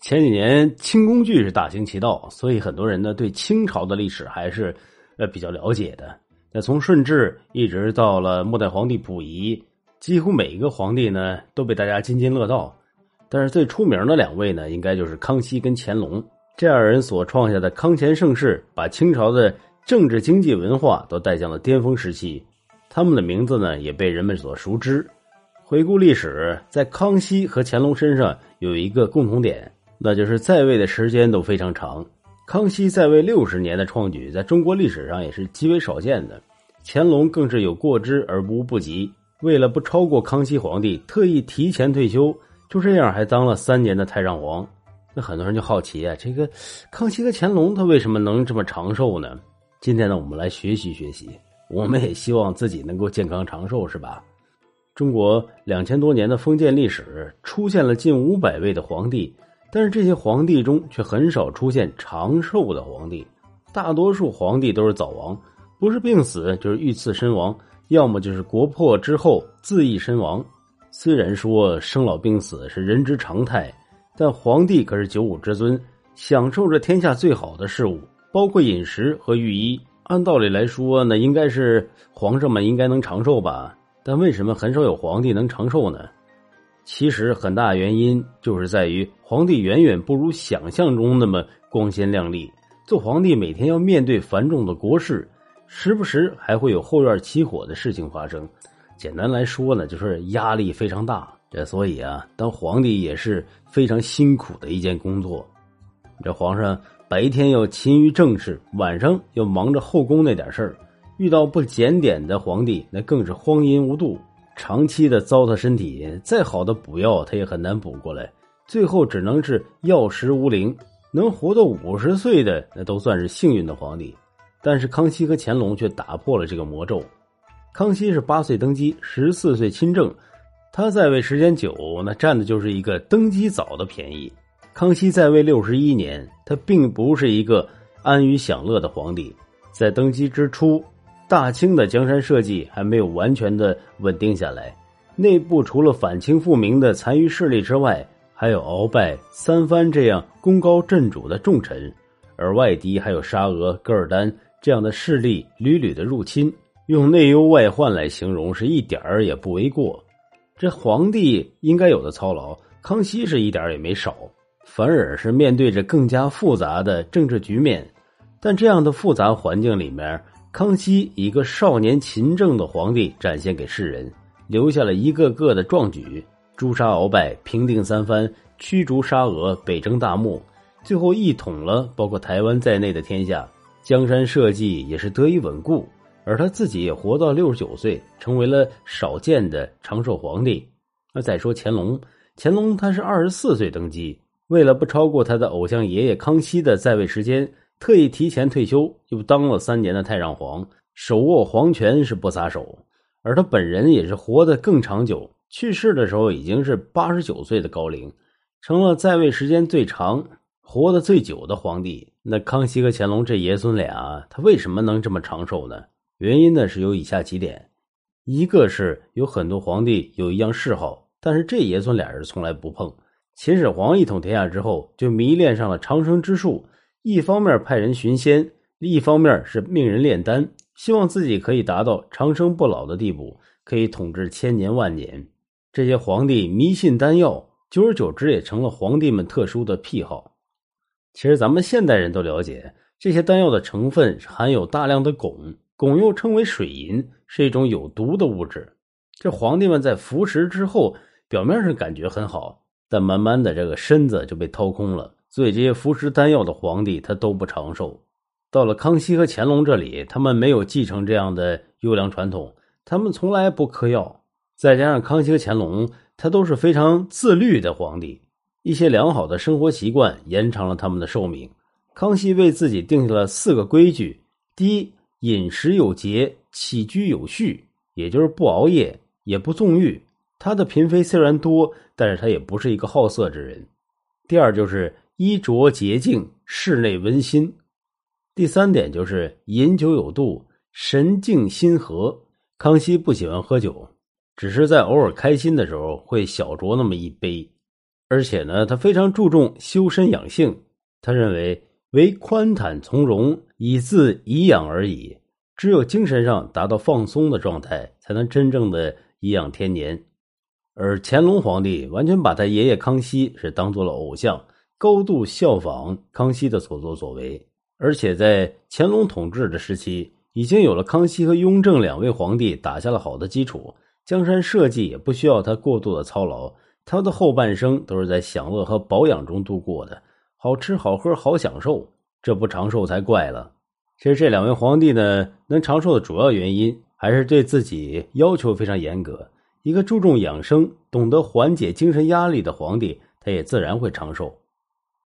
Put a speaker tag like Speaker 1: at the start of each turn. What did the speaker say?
Speaker 1: 前几年清宫剧是大行其道，所以很多人呢对清朝的历史还是呃比较了解的。那从顺治一直到了末代皇帝溥仪，几乎每一个皇帝呢都被大家津津乐道。但是最出名的两位呢，应该就是康熙跟乾隆这二人所创下的康乾盛世，把清朝的政治、经济、文化都带向了巅峰时期。他们的名字呢也被人们所熟知。回顾历史，在康熙和乾隆身上有一个共同点。那就是在位的时间都非常长，康熙在位六十年的创举，在中国历史上也是极为少见的。乾隆更是有过之而无不及，为了不超过康熙皇帝，特意提前退休，就这样还当了三年的太上皇。那很多人就好奇啊，这个康熙和乾隆他为什么能这么长寿呢？今天呢，我们来学习学习，我们也希望自己能够健康长寿，是吧？中国两千多年的封建历史，出现了近五百位的皇帝。但是这些皇帝中却很少出现长寿的皇帝，大多数皇帝都是早亡，不是病死就是遇刺身亡，要么就是国破之后自缢身亡。虽然说生老病死是人之常态，但皇帝可是九五之尊，享受着天下最好的事物，包括饮食和御医。按道理来说，那应该是皇上们应该能长寿吧？但为什么很少有皇帝能长寿呢？其实很大原因就是在于皇帝远远不如想象中那么光鲜亮丽。做皇帝每天要面对繁重的国事，时不时还会有后院起火的事情发生。简单来说呢，就是压力非常大。这所以啊，当皇帝也是非常辛苦的一件工作。这皇上白天要勤于政事，晚上要忙着后宫那点事儿。遇到不检点的皇帝，那更是荒淫无度。长期的糟蹋身体，再好的补药他也很难补过来，最后只能是药食无灵。能活到五十岁的那都算是幸运的皇帝，但是康熙和乾隆却打破了这个魔咒。康熙是八岁登基，十四岁亲政，他在位时间久，那占的就是一个登基早的便宜。康熙在位六十一年，他并不是一个安于享乐的皇帝，在登基之初。大清的江山社稷还没有完全的稳定下来，内部除了反清复明的残余势力之外，还有鳌拜、三藩这样功高震主的重臣，而外敌还有沙俄、噶尔丹这样的势力屡屡的入侵，用内忧外患来形容是一点儿也不为过。这皇帝应该有的操劳，康熙是一点也没少，反而是面对着更加复杂的政治局面，但这样的复杂环境里面。康熙一个少年勤政的皇帝展现给世人，留下了一个个的壮举：诛杀鳌拜、平定三藩、驱逐沙俄、北征大漠，最后一统了包括台湾在内的天下，江山社稷也是得以稳固。而他自己也活到六十九岁，成为了少见的长寿皇帝。那再说乾隆，乾隆他是二十四岁登基，为了不超过他的偶像爷爷康熙的在位时间。特意提前退休，又当了三年的太上皇，手握皇权是不撒手。而他本人也是活得更长久，去世的时候已经是八十九岁的高龄，成了在位时间最长、活得最久的皇帝。那康熙和乾隆这爷孙俩，他为什么能这么长寿呢？原因呢是有以下几点：一个是有很多皇帝有一样嗜好，但是这爷孙俩人从来不碰。秦始皇一统天下之后，就迷恋上了长生之术。一方面派人寻仙，另一方面是命人炼丹，希望自己可以达到长生不老的地步，可以统治千年万年。这些皇帝迷信丹药，久而久之也成了皇帝们特殊的癖好。其实咱们现代人都了解，这些丹药的成分含有大量的汞，汞又称为水银，是一种有毒的物质。这皇帝们在服食之后，表面上感觉很好，但慢慢的这个身子就被掏空了。所以这些服食丹药的皇帝，他都不长寿。到了康熙和乾隆这里，他们没有继承这样的优良传统，他们从来不嗑药。再加上康熙和乾隆，他都是非常自律的皇帝，一些良好的生活习惯延长了他们的寿命。康熙为自己定下了四个规矩：第一，饮食有节，起居有序，也就是不熬夜，也不纵欲。他的嫔妃虽然多，但是他也不是一个好色之人。第二就是。衣着洁净，室内温馨。第三点就是饮酒有度，神静心和。康熙不喜欢喝酒，只是在偶尔开心的时候会小酌那么一杯。而且呢，他非常注重修身养性。他认为唯宽坦从容，以自颐养而已。只有精神上达到放松的状态，才能真正的颐养天年。而乾隆皇帝完全把他爷爷康熙是当做了偶像，高度效仿康熙的所作所为。而且在乾隆统治的时期，已经有了康熙和雍正两位皇帝打下了好的基础，江山社稷也不需要他过度的操劳。他的后半生都是在享乐和保养中度过的，好吃好喝好享受，这不长寿才怪了。其实这两位皇帝呢，能长寿的主要原因还是对自己要求非常严格。一个注重养生、懂得缓解精神压力的皇帝，他也自然会长寿。